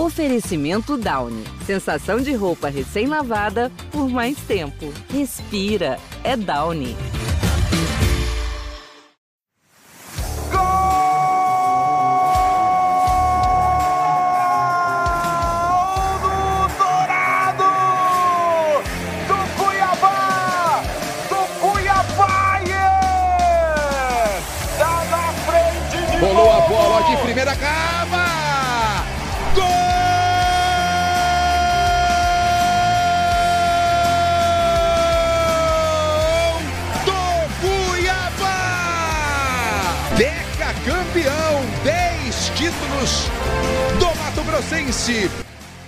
Oferecimento Downy. Sensação de roupa recém-lavada por mais tempo. Respira. É Downy.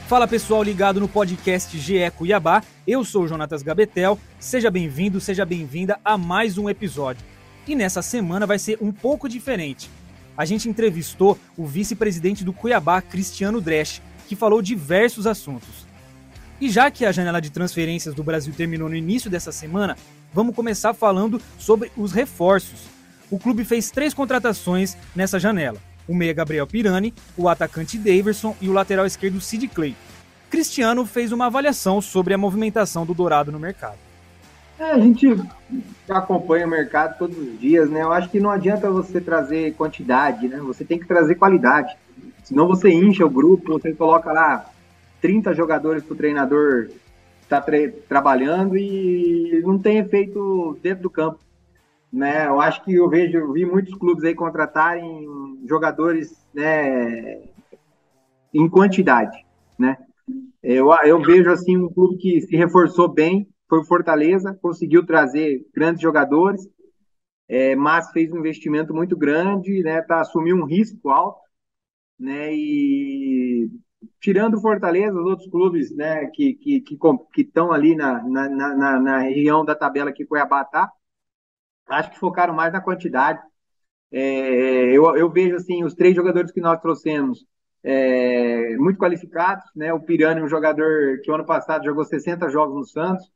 Fala pessoal ligado no podcast GE Cuiabá, eu sou o Jonatas Gabetel, seja bem-vindo, seja bem-vinda a mais um episódio. E nessa semana vai ser um pouco diferente. A gente entrevistou o vice-presidente do Cuiabá, Cristiano Dresch, que falou diversos assuntos. E já que a janela de transferências do Brasil terminou no início dessa semana, vamos começar falando sobre os reforços. O clube fez três contratações nessa janela: o meia Gabriel Pirani, o atacante Daverson e o lateral esquerdo Sid Clay. Cristiano fez uma avaliação sobre a movimentação do Dourado no mercado. É, a gente acompanha o mercado todos os dias, né? Eu acho que não adianta você trazer quantidade, né? Você tem que trazer qualidade. Senão você incha o grupo, você coloca lá 30 jogadores para o treinador estar tá trabalhando e não tem efeito dentro do campo. Né? Eu acho que eu vejo, eu vi muitos clubes aí contratarem jogadores né, em quantidade, né? Eu, eu vejo assim um clube que se reforçou bem, foi o Fortaleza, conseguiu trazer grandes jogadores, é, mas fez um investimento muito grande, né? Tá, assumiu um risco alto, né? E tirando o Fortaleza, os outros clubes, né? Que que que estão ali na, na, na, na, região da tabela que Cuiabá tá, acho que focaram mais na quantidade. É, eu, eu vejo assim os três jogadores que nós trouxemos é, muito qualificados, né? O Pirani, um jogador que ano passado jogou 60 jogos no Santos,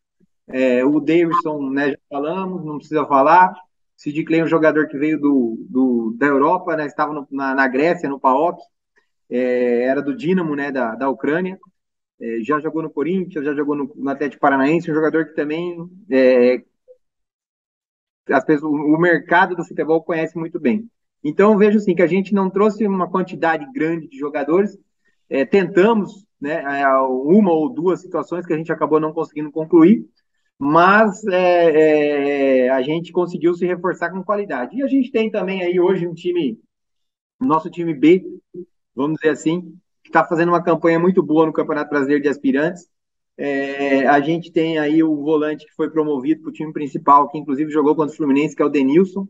é, o Davidson, né, já falamos, não precisa falar. Sid Clay, um jogador que veio do, do da Europa, né, estava no, na, na, Grécia, no PAOK, é, era do Dinamo, né, da, da Ucrânia. É, já jogou no Corinthians, já jogou no, no Atlético Paranaense, um jogador que também é, as pessoas, o mercado do futebol conhece muito bem. Então, vejo assim, que a gente não trouxe uma quantidade grande de jogadores, é, tentamos né, é, uma ou duas situações que a gente acabou não conseguindo concluir, mas é, é, a gente conseguiu se reforçar com qualidade. E a gente tem também aí hoje um time, nosso time B, vamos dizer assim, que está fazendo uma campanha muito boa no Campeonato Brasileiro de Aspirantes. É, a gente tem aí o volante que foi promovido para o time principal, que inclusive jogou contra o Fluminense, que é o Denilson.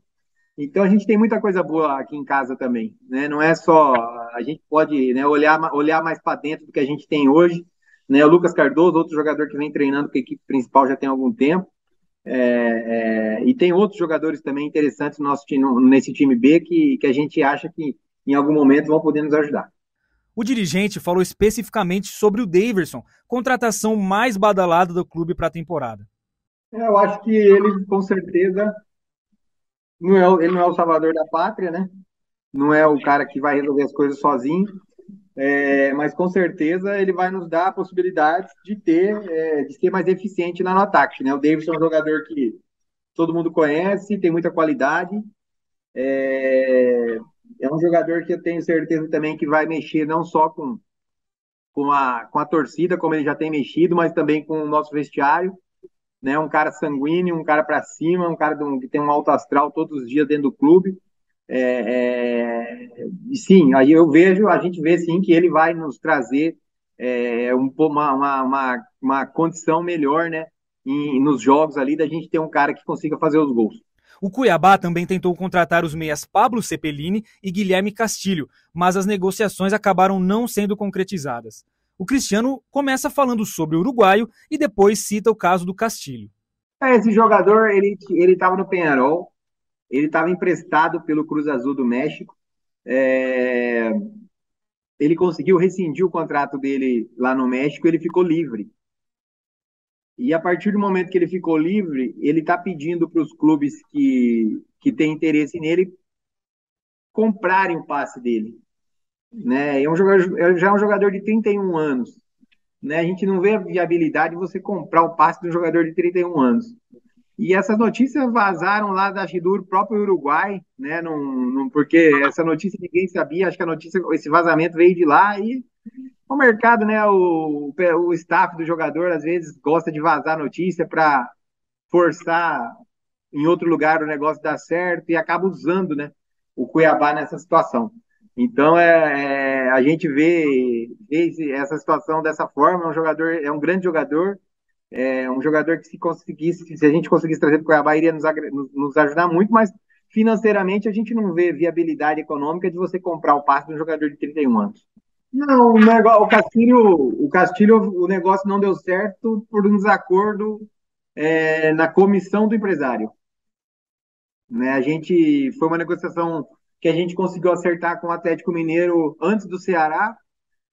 Então a gente tem muita coisa boa aqui em casa também, né? Não é só a gente pode né, olhar, olhar mais para dentro do que a gente tem hoje né? O Lucas Cardoso, outro jogador que vem treinando com a equipe principal já tem algum tempo. É, é, e tem outros jogadores também interessantes no nosso time, nesse time B que, que a gente acha que em algum momento vão poder nos ajudar. O dirigente falou especificamente sobre o Daverson, contratação mais badalada do clube para a temporada. Eu acho que ele, com certeza, não é, ele não é o salvador da pátria, né? Não é o cara que vai resolver as coisas sozinho, é, mas com certeza ele vai nos dar a possibilidade de ter, é, de ser mais eficiente no ataque. Né? O Davidson é um jogador que todo mundo conhece, tem muita qualidade. É, é um jogador que eu tenho certeza também que vai mexer não só com, com, a, com a torcida, como ele já tem mexido, mas também com o nosso vestiário. Né? Um cara sanguíneo, um cara para cima, um cara que tem um alto astral todos os dias dentro do clube. É, é, sim, aí eu vejo, a gente vê sim que ele vai nos trazer é, um, uma, uma, uma, condição melhor, né? Em, nos jogos ali, da gente ter um cara que consiga fazer os gols. O Cuiabá também tentou contratar os meias Pablo Cepelini e Guilherme Castilho, mas as negociações acabaram não sendo concretizadas. O Cristiano começa falando sobre o uruguaio e depois cita o caso do Castilho. É, esse jogador, ele estava no Penharol, ele estava emprestado pelo Cruz Azul do México. É... Ele conseguiu rescindir o contrato dele lá no México, ele ficou livre. E a partir do momento que ele ficou livre, ele está pedindo para os clubes que, que têm interesse nele comprarem o passe dele. né? É um jogador, já é um jogador de 31 anos, né? A gente não vê a viabilidade de você comprar o passe de um jogador de 31 anos. E essas notícias vazaram lá da do próprio Uruguai, né? Num, num, porque essa notícia ninguém sabia, acho que a notícia, esse vazamento veio de lá e o mercado, né? O, o staff do jogador às vezes gosta de vazar notícia para forçar em outro lugar o negócio dar certo e acaba usando, né? O Cuiabá nessa situação. Então é, é a gente vê, vê essa situação dessa forma. É um jogador, é um grande jogador, é um jogador que se conseguisse, se a gente conseguisse trazer para o Cuiabá, iria nos, nos ajudar muito, mas financeiramente a gente não vê viabilidade econômica de você comprar o passe de um jogador de 31 anos. Não, o, negócio, o Castilho, o Castilho, o negócio não deu certo por um desacordo é, na comissão do empresário. Né, a gente foi uma negociação que a gente conseguiu acertar com o Atlético Mineiro antes do Ceará.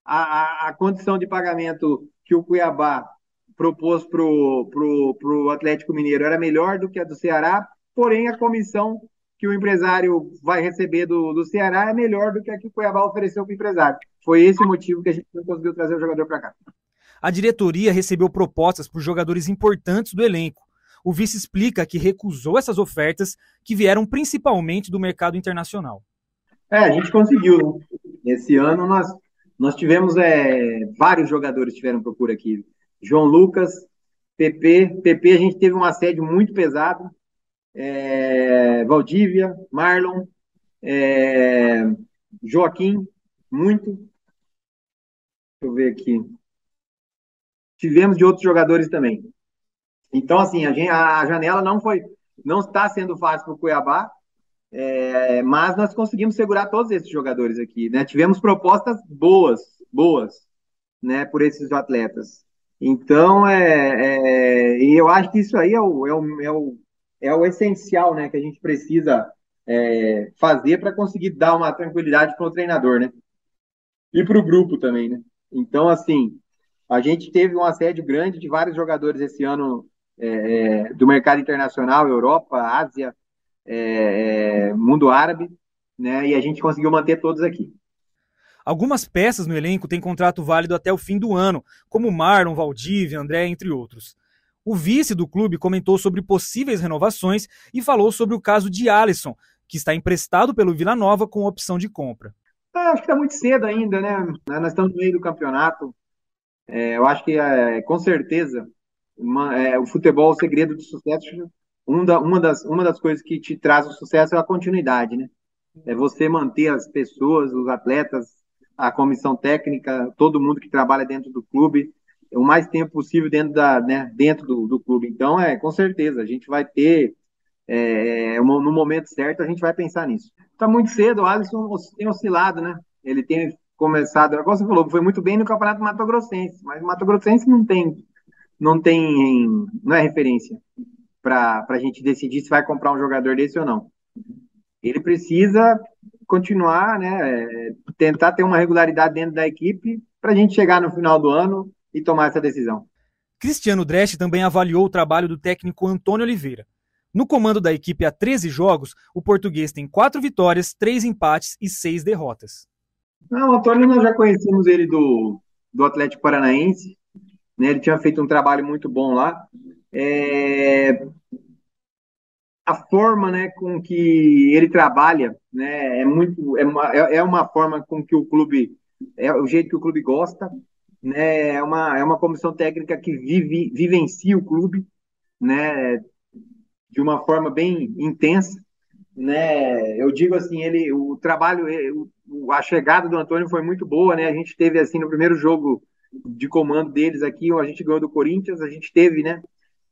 A, a, a condição de pagamento que o Cuiabá propôs para o pro, pro Atlético Mineiro era melhor do que a do Ceará, porém a comissão que o empresário vai receber do, do Ceará é melhor do que a que o Cuiabá ofereceu para o empresário. Foi esse o motivo que a gente não conseguiu trazer o jogador para cá. A diretoria recebeu propostas por jogadores importantes do elenco. O vice explica que recusou essas ofertas que vieram principalmente do mercado internacional. É, a gente conseguiu. Né? Esse ano nós, nós tivemos é, vários jogadores tiveram procura aqui. João Lucas, PP. PP a gente teve um assédio muito pesado. É, Valdívia, Marlon, é, Joaquim, muito. Eu ver aqui. Tivemos de outros jogadores também. Então, assim, a, gente, a janela não foi, não está sendo fácil para o Cuiabá, é, mas nós conseguimos segurar todos esses jogadores aqui, né? Tivemos propostas boas, boas, né, por esses atletas. Então, é, é, eu acho que isso aí é o, é o, é o, é o essencial, né, que a gente precisa é, fazer para conseguir dar uma tranquilidade para o treinador, né? E para o grupo também, né? Então, assim, a gente teve um assédio grande de vários jogadores esse ano é, é, do mercado internacional, Europa, Ásia, é, é, mundo árabe, né? E a gente conseguiu manter todos aqui. Algumas peças no elenco têm contrato válido até o fim do ano, como Marlon, Valdívia, André, entre outros. O vice do clube comentou sobre possíveis renovações e falou sobre o caso de Alisson, que está emprestado pelo Vila Nova com opção de compra. Ah, acho que está muito cedo ainda, né? Nós estamos no meio do campeonato. É, eu acho que, é, com certeza, uma, é, o futebol, o segredo do sucesso, um da, uma, das, uma das coisas que te traz o sucesso é a continuidade, né? É você manter as pessoas, os atletas, a comissão técnica, todo mundo que trabalha dentro do clube, o mais tempo possível dentro, da, né, dentro do, do clube. Então, é, com certeza, a gente vai ter, é, no momento certo, a gente vai pensar nisso. Está muito cedo, o Alisson tem oscilado, né? Ele tem começado, agora você falou, foi muito bem no Campeonato Mato Grossense, mas o Mato Grossense não tem não tem, não é referência para a gente decidir se vai comprar um jogador desse ou não. Ele precisa continuar, né, tentar ter uma regularidade dentro da equipe para a gente chegar no final do ano e tomar essa decisão. Cristiano Dresch também avaliou o trabalho do técnico Antônio Oliveira. No comando da equipe há 13 jogos, o português tem quatro vitórias, três empates e seis derrotas. Não, o Antônio nós já conhecemos ele do, do Atlético Paranaense, né? Ele tinha feito um trabalho muito bom lá. É... A forma, né, com que ele trabalha, né, é muito, é uma, é, é uma forma com que o clube, é o jeito que o clube gosta, né, é uma, é uma comissão técnica que vive, vivencia o clube, né, de uma forma bem intensa, né, eu digo assim, ele, o trabalho, a chegada do Antônio foi muito boa, né, a gente teve assim no primeiro jogo de comando deles aqui, a gente ganhou do Corinthians, a gente teve, né?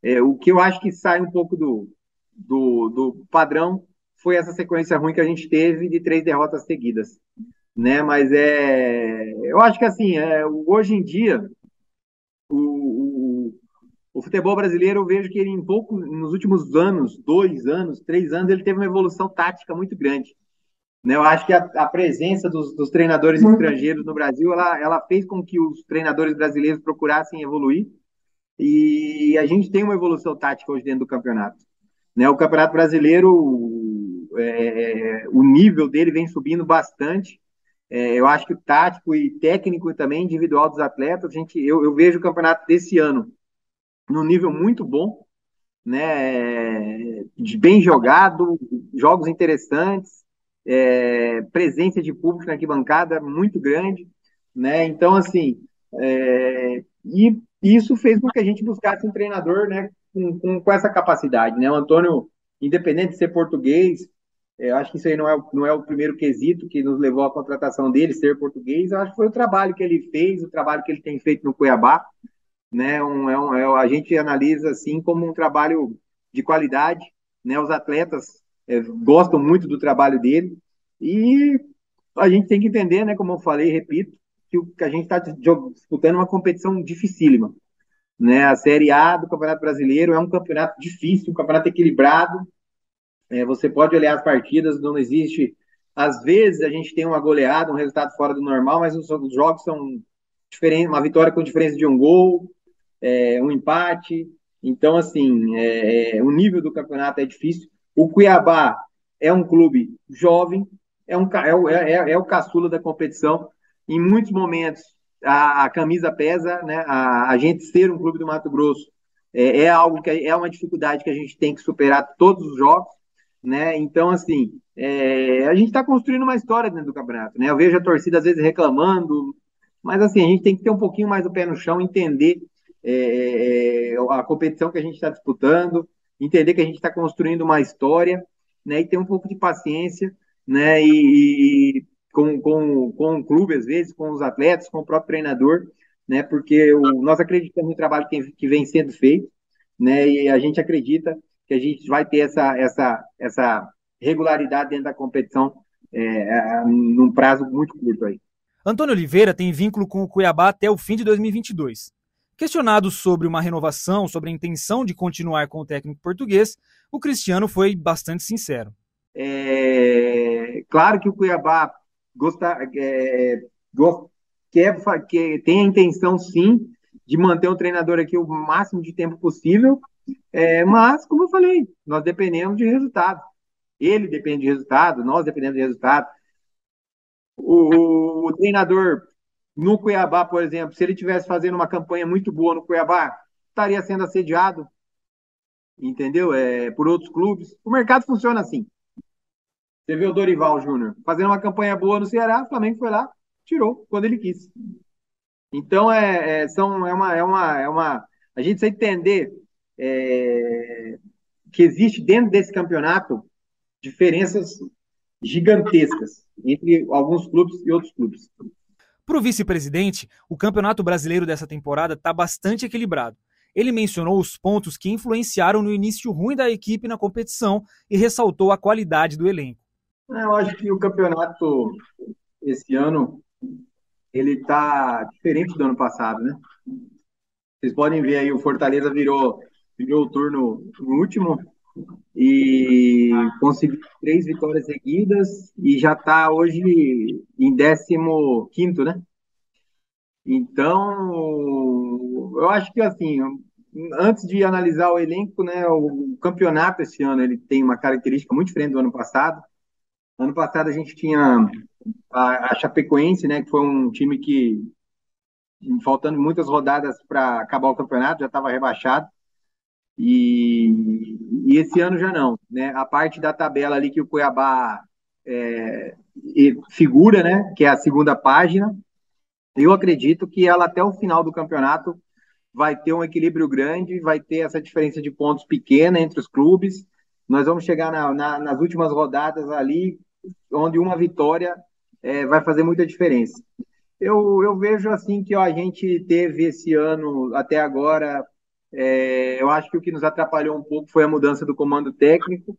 É, o que eu acho que sai um pouco do, do, do, padrão foi essa sequência ruim que a gente teve de três derrotas seguidas, né? Mas é, eu acho que assim, é, hoje em dia o, o, futebol brasileiro eu vejo que ele em pouco, nos últimos anos, dois anos, três anos, ele teve uma evolução tática muito grande. Né, eu acho que a, a presença dos, dos treinadores uhum. estrangeiros no Brasil, ela, ela fez com que os treinadores brasileiros procurassem evoluir e a gente tem uma evolução tática hoje dentro do campeonato. Né, o campeonato brasileiro, é, o nível dele vem subindo bastante. É, eu acho que o tático e técnico também individual dos atletas, a gente, eu, eu vejo o campeonato desse ano no nível muito bom, né? Bem jogado, jogos interessantes, é, presença de público na arquibancada muito grande, né? Então, assim, é, e isso fez com que a gente buscasse um treinador, né? Com, com, com essa capacidade, né? O Antônio, independente de ser português, é, eu acho que isso aí não é, não é o primeiro quesito que nos levou à contratação dele, ser português. Eu acho que foi o trabalho que ele fez, o trabalho que ele tem feito no Cuiabá. Né? Um, é um, é, a gente analisa assim como um trabalho de qualidade. Né? Os atletas é, gostam muito do trabalho dele. E a gente tem que entender, né, como eu falei repito, que, o, que a gente está disputando uma competição dificílima. Né? A Série A do Campeonato Brasileiro é um campeonato difícil, um campeonato equilibrado, é, você pode olhar as partidas, não existe. Às vezes a gente tem uma goleada, um resultado fora do normal, mas os, os jogos são diferentes, uma vitória com diferença de um gol, é, um empate. Então, assim, é, é, o nível do campeonato é difícil. O Cuiabá é um clube jovem, é, um, é, é, é o caçula da competição. Em muitos momentos a, a camisa pesa, né? A, a, gente ser um clube do Mato Grosso é, é algo que é uma dificuldade que a gente tem que superar todos os jogos né? Então, assim, é, a gente está construindo uma história dentro do campeonato, né? Eu vejo a torcida às vezes reclamando, mas assim, a gente tem que ter um pouquinho mais o pé no chão, entender é, é a competição que a gente está disputando, entender que a gente está construindo uma história, né? E ter um pouco de paciência, né? E, e com, com, com o clube, às vezes, com os atletas, com o próprio treinador, né? Porque o, nós acreditamos no trabalho que, que vem sendo feito, né? E a gente acredita que a gente vai ter essa, essa, essa regularidade dentro da competição é, é, num prazo muito curto aí. Antônio Oliveira tem vínculo com o Cuiabá até o fim de 2022. Questionado sobre uma renovação, sobre a intenção de continuar com o técnico português, o Cristiano foi bastante sincero. É, claro que o Cuiabá gosta, é, quer, que tem a intenção sim de manter o treinador aqui o máximo de tempo possível, é, mas, como eu falei, nós dependemos de resultado. Ele depende de resultado, nós dependemos de resultado. O, o, treinador no Cuiabá, por exemplo, se ele tivesse fazendo uma campanha muito boa no Cuiabá, estaria sendo assediado, entendeu? É, por outros clubes. O mercado funciona assim. Você vê o Dorival Júnior fazendo uma campanha boa no Ceará, o Flamengo foi lá, tirou quando ele quis. Então é, é, são, é, uma, é, uma, é uma. A gente precisa entender é, que existe dentro desse campeonato diferenças gigantescas entre alguns clubes e outros clubes. Para o vice-presidente, o campeonato brasileiro dessa temporada está bastante equilibrado. Ele mencionou os pontos que influenciaram no início ruim da equipe na competição e ressaltou a qualidade do elenco. É, eu acho que o campeonato esse ano ele está diferente do ano passado, né? Vocês podem ver aí o Fortaleza virou virou o turno no último e conseguiu três vitórias seguidas e já está hoje em 15 né? Então, eu acho que assim, antes de analisar o elenco, né, o campeonato esse ano ele tem uma característica muito diferente do ano passado. Ano passado a gente tinha a, a Chapecoense, né, que foi um time que faltando muitas rodadas para acabar o campeonato, já estava rebaixado. E, e, esse ano já não, né? A parte da tabela ali que o Cuiabá é, figura, né? Que é a segunda página. Eu acredito que ela até o final do campeonato vai ter um equilíbrio grande, vai ter essa diferença de pontos pequena entre os clubes. Nós vamos chegar na, na, nas últimas rodadas ali, onde uma vitória é, vai fazer muita diferença. Eu, eu vejo assim que ó, a gente teve esse ano até agora é, eu acho que o que nos atrapalhou um pouco foi a mudança do comando técnico.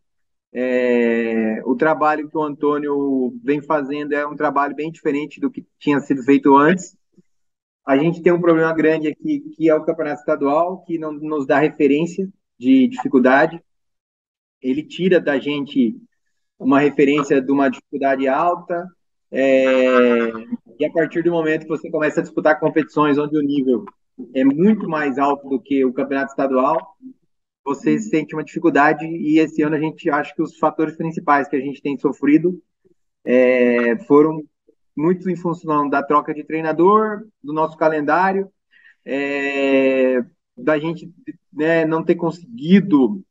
É, o trabalho que o Antônio vem fazendo é um trabalho bem diferente do que tinha sido feito antes. A gente tem um problema grande aqui, que é o campeonato estadual, que não nos dá referência de dificuldade. Ele tira da gente uma referência de uma dificuldade alta, é, e a partir do momento que você começa a disputar competições onde o nível é muito mais alto do que o campeonato estadual, você sente uma dificuldade e esse ano a gente acha que os fatores principais que a gente tem sofrido é, foram muito em função da troca de treinador, do nosso calendário, é, da gente né, não ter conseguido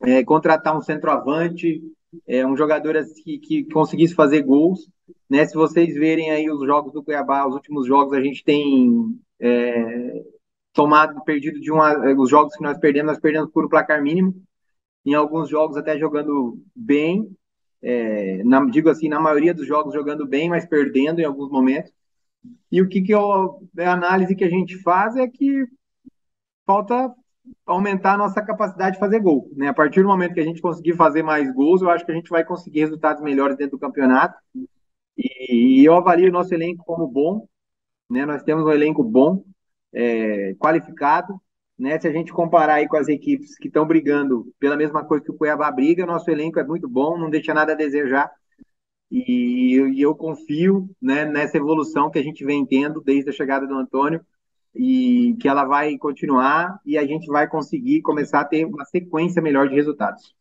é, contratar um centroavante, é, um jogador assim, que, que conseguisse fazer gols. Né? Se vocês verem aí os jogos do Cuiabá, os últimos jogos, a gente tem é, tomado, perdido de uma. Os jogos que nós perdemos, nós perdemos por um placar mínimo. Em alguns jogos até jogando bem, é, na, digo assim, na maioria dos jogos jogando bem, mas perdendo em alguns momentos. E o que, que eu, a análise que a gente faz é que falta aumentar a nossa capacidade de fazer gol. Né? A partir do momento que a gente conseguir fazer mais gols, eu acho que a gente vai conseguir resultados melhores dentro do campeonato. E, e eu avalio o nosso elenco como bom. Né? Nós temos um elenco bom, é, qualificado. Né? Se a gente comparar aí com as equipes que estão brigando pela mesma coisa que o Cuiabá briga, nosso elenco é muito bom, não deixa nada a desejar. E, e eu confio né, nessa evolução que a gente vem tendo desde a chegada do Antônio e que ela vai continuar e a gente vai conseguir começar a ter uma sequência melhor de resultados.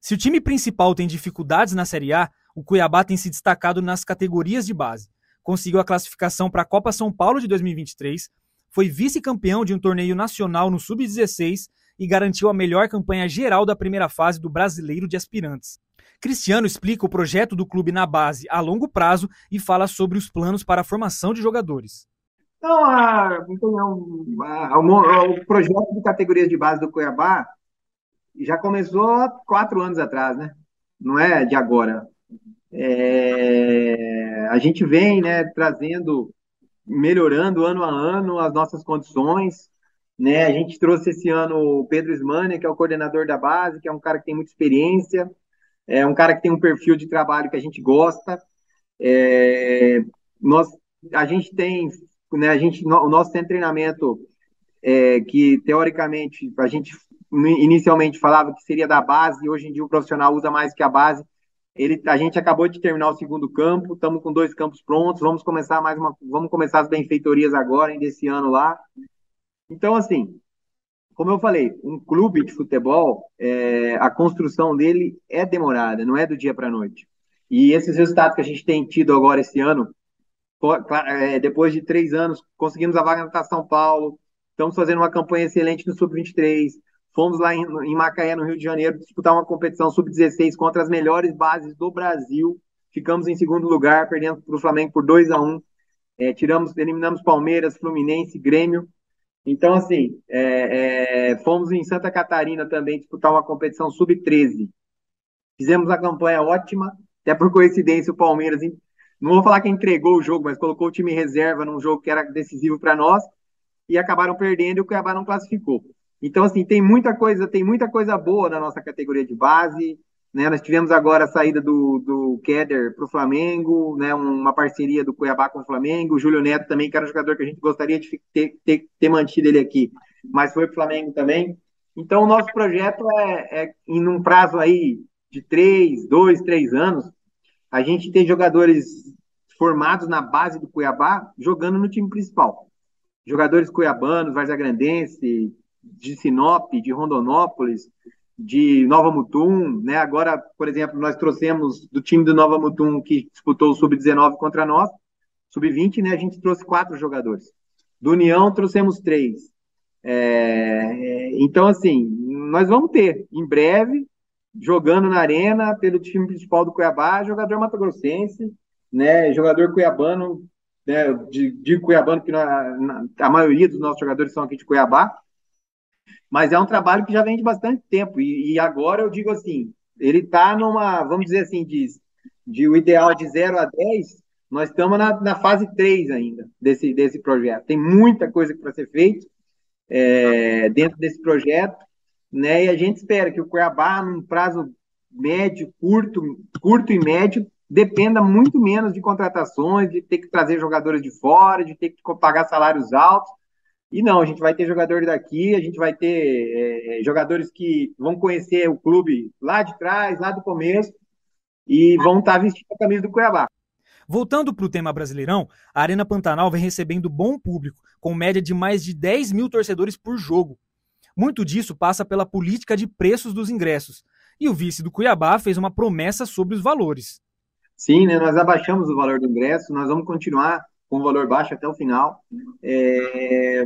Se o time principal tem dificuldades na Série A, o Cuiabá tem se destacado nas categorias de base. Conseguiu a classificação para a Copa São Paulo de 2023, foi vice-campeão de um torneio nacional no Sub-16 e garantiu a melhor campanha geral da primeira fase do Brasileiro de Aspirantes. Cristiano explica o projeto do clube na base a longo prazo e fala sobre os planos para a formação de jogadores. Então, a, então, a, a, o projeto de categorias de base do Cuiabá já começou quatro anos atrás, né? Não é de agora. É, a gente vem, né, trazendo, melhorando ano a ano as nossas condições, né? A gente trouxe esse ano o Pedro Ismania, que é o coordenador da base, que é um cara que tem muita experiência, é um cara que tem um perfil de trabalho que a gente gosta. É, nós, a gente tem né, a gente, o nosso centro de treinamento, é, que teoricamente a gente inicialmente falava que seria da base, e hoje em dia o profissional usa mais que a base. Ele, a gente acabou de terminar o segundo campo, estamos com dois campos prontos, vamos começar mais uma, vamos começar as benfeitorias agora, ainda esse ano lá. Então, assim, como eu falei, um clube de futebol, é, a construção dele é demorada, não é do dia para a noite. E esses resultados que a gente tem tido agora esse ano, é, depois de três anos, conseguimos a vaga na São Paulo, estamos fazendo uma campanha excelente no Sub-23, fomos lá em, em, Macaé, no Rio de Janeiro, disputar uma competição Sub-16 contra as melhores bases do Brasil, ficamos em segundo lugar, perdendo para o Flamengo por 2 a 1 é, tiramos, eliminamos Palmeiras, Fluminense, Grêmio, então, assim, é, é, fomos em Santa Catarina também disputar uma competição Sub-13, fizemos a campanha ótima, até por coincidência o Palmeiras não vou falar que entregou o jogo, mas colocou o time reserva num jogo que era decisivo para nós e acabaram perdendo e o Cuiabá não classificou. Então, assim, tem muita coisa, tem muita coisa boa na nossa categoria de base. Né? Nós tivemos agora a saída do, do Keder para o Flamengo, né? uma parceria do Cuiabá com o Flamengo. O Júlio Neto também, que era um jogador que a gente gostaria de ter, ter, ter mantido ele aqui, mas foi para o Flamengo também. Então, o nosso projeto é, é, em um prazo aí de três, dois, três anos, a gente tem jogadores formados na base do Cuiabá jogando no time principal. Jogadores cuiabanos, Varzagrandense, de Sinop, de Rondonópolis, de Nova Mutum, né? Agora, por exemplo, nós trouxemos do time do Nova Mutum que disputou o sub-19 contra nós, sub-20, né? A gente trouxe quatro jogadores. Do União trouxemos três. É... Então, assim, nós vamos ter em breve jogando na arena pelo time principal do Cuiabá, jogador matogrossense, né, jogador cuiabano, né, de, de cuiabano, que na, na, a maioria dos nossos jogadores são aqui de Cuiabá, mas é um trabalho que já vem de bastante tempo, e, e agora eu digo assim, ele está numa, vamos dizer assim, de, de o ideal de 0 a 10, nós estamos na, na fase 3 ainda desse, desse projeto. Tem muita coisa para ser feita é, dentro desse projeto, né? E a gente espera que o Cuiabá, num prazo médio, curto, curto e médio, dependa muito menos de contratações, de ter que trazer jogadores de fora, de ter que pagar salários altos. E não, a gente vai ter jogadores daqui, a gente vai ter é, é, jogadores que vão conhecer o clube lá de trás, lá do começo, e vão estar vestindo a camisa do Cuiabá. Voltando para o tema brasileirão, a Arena Pantanal vem recebendo bom público, com média de mais de 10 mil torcedores por jogo. Muito disso passa pela política de preços dos ingressos. E o vice do Cuiabá fez uma promessa sobre os valores. Sim, né? Nós abaixamos o valor do ingresso, nós vamos continuar com valor baixo até o final. É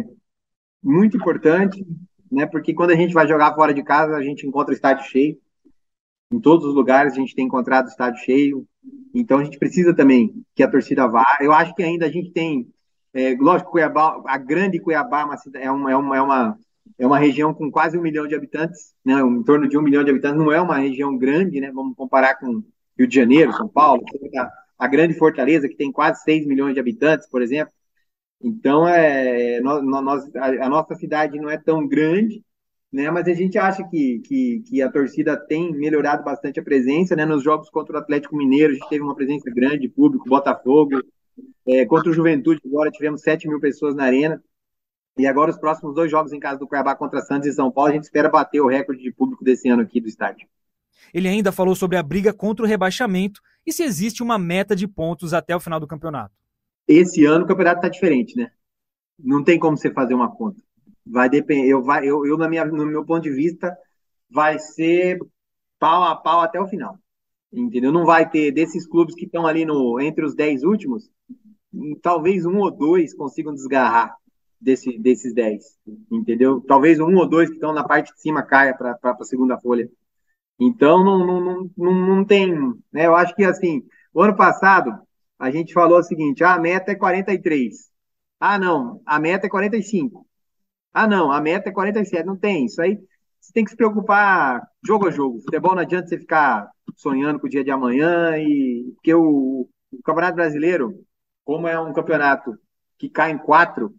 muito importante, né? Porque quando a gente vai jogar fora de casa, a gente encontra estádio cheio. Em todos os lugares a gente tem encontrado estádio cheio. Então a gente precisa também que a torcida vá. Eu acho que ainda a gente tem, é, lógico, Cuiabá, a grande Cuiabá é uma, é uma, é uma, é uma região com quase um milhão de habitantes, né? Em torno de um milhão de habitantes. Não é uma região grande, né? Vamos comparar com Rio de Janeiro, São Paulo, a, grande Fortaleza que tem quase 6 milhões de habitantes, por exemplo. Então, é, nós, nós, a, a nossa cidade não é tão grande, né? Mas a gente acha que, que, que, a torcida tem melhorado bastante a presença, né? Nos jogos contra o Atlético Mineiro, a gente teve uma presença grande, público, Botafogo. É, contra o Juventude, agora tivemos 7 mil pessoas na arena. E agora os próximos dois jogos em casa do Cuiabá contra Santos e São Paulo, a gente espera bater o recorde de público desse ano aqui do estádio. Ele ainda falou sobre a briga contra o rebaixamento e se existe uma meta de pontos até o final do campeonato. Esse ano o campeonato está diferente, né? Não tem como você fazer uma conta. Vai depender. Eu, vai, eu, eu na minha, no meu ponto de vista, vai ser pau a pau até o final. Entendeu? Não vai ter desses clubes que estão ali no, entre os 10 últimos, talvez um ou dois consigam desgarrar desse, desses 10. Entendeu? Talvez um ou dois que estão na parte de cima caia para a segunda folha. Então não, não, não, não tem. Né? Eu acho que assim, o ano passado a gente falou o seguinte: ah, a meta é 43. Ah, não, a meta é 45. Ah, não, a meta é 47. Não tem. Isso aí você tem que se preocupar jogo a jogo. Futebol não adianta você ficar sonhando com o dia de amanhã e porque o, o Campeonato Brasileiro, como é um campeonato que cai em quatro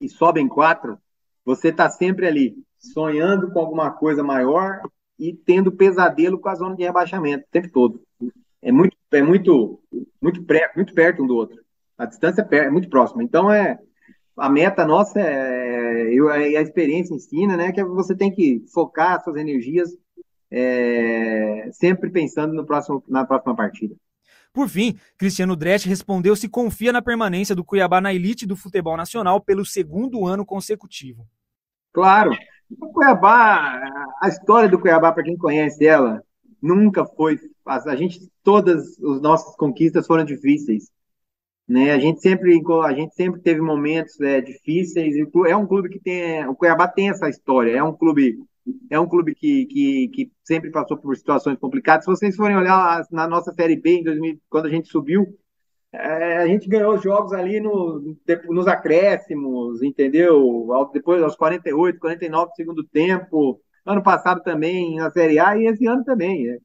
e sobe em quatro, você está sempre ali sonhando com alguma coisa maior e tendo pesadelo com a zona de rebaixamento o tempo todo. É muito, é muito, muito, pré, muito perto um do outro. A distância é, é muito próxima. Então é a meta nossa é, eu, a experiência ensina, né, que você tem que focar suas energias é, sempre pensando no próximo, na próxima partida. Por fim, Cristiano Dresch respondeu se confia na permanência do Cuiabá na elite do futebol nacional pelo segundo ano consecutivo. Claro, o Cuiabá, a história do Cuiabá, para quem conhece ela, nunca foi. A gente, todas as nossas conquistas foram difíceis. Né? A gente sempre, a gente sempre teve momentos é, difíceis. É um clube que tem, o Cuiabá tem essa história. É um clube, é um clube que, que, que sempre passou por situações complicadas. Se vocês forem olhar na nossa série B em 2000, quando a gente subiu, é, a gente ganhou os jogos ali no, nos acréscimos, entendeu? Depois aos 48, 49 do segundo tempo. Ano passado também na Série A e esse ano também. É.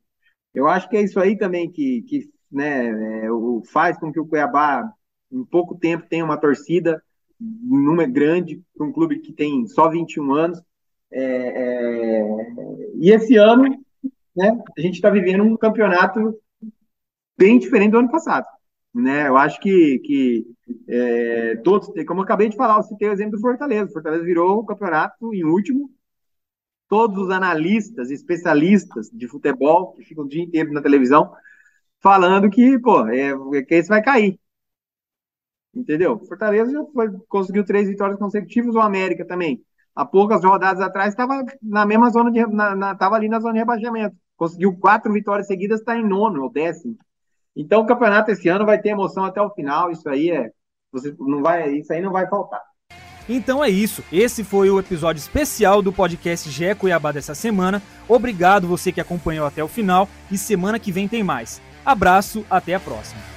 Eu acho que é isso aí também que, que né, é, faz com que o Cuiabá, em pouco tempo, tenha uma torcida, número grande, um clube que tem só 21 anos. E esse ano, né, a gente está vivendo um campeonato bem diferente do ano passado. Né? Eu acho que, que é, todos, como eu acabei de falar, eu citei o exemplo do Fortaleza. O Fortaleza virou o campeonato em último. Todos os analistas, especialistas de futebol, que ficam o dia inteiro na televisão, falando que, pô, é, é que esse vai cair. Entendeu? Fortaleza já foi, conseguiu três vitórias consecutivas, o América também. Há poucas rodadas atrás estava na mesma zona. Na, na, ali na zona de rebaixamento. Conseguiu quatro vitórias seguidas, está em nono ou décimo. Então o campeonato esse ano vai ter emoção até o final. Isso aí é, você não vai, isso aí não vai faltar. Então é isso. Esse foi o episódio especial do podcast GE Cuiabá dessa semana. Obrigado você que acompanhou até o final e semana que vem tem mais. Abraço, até a próxima.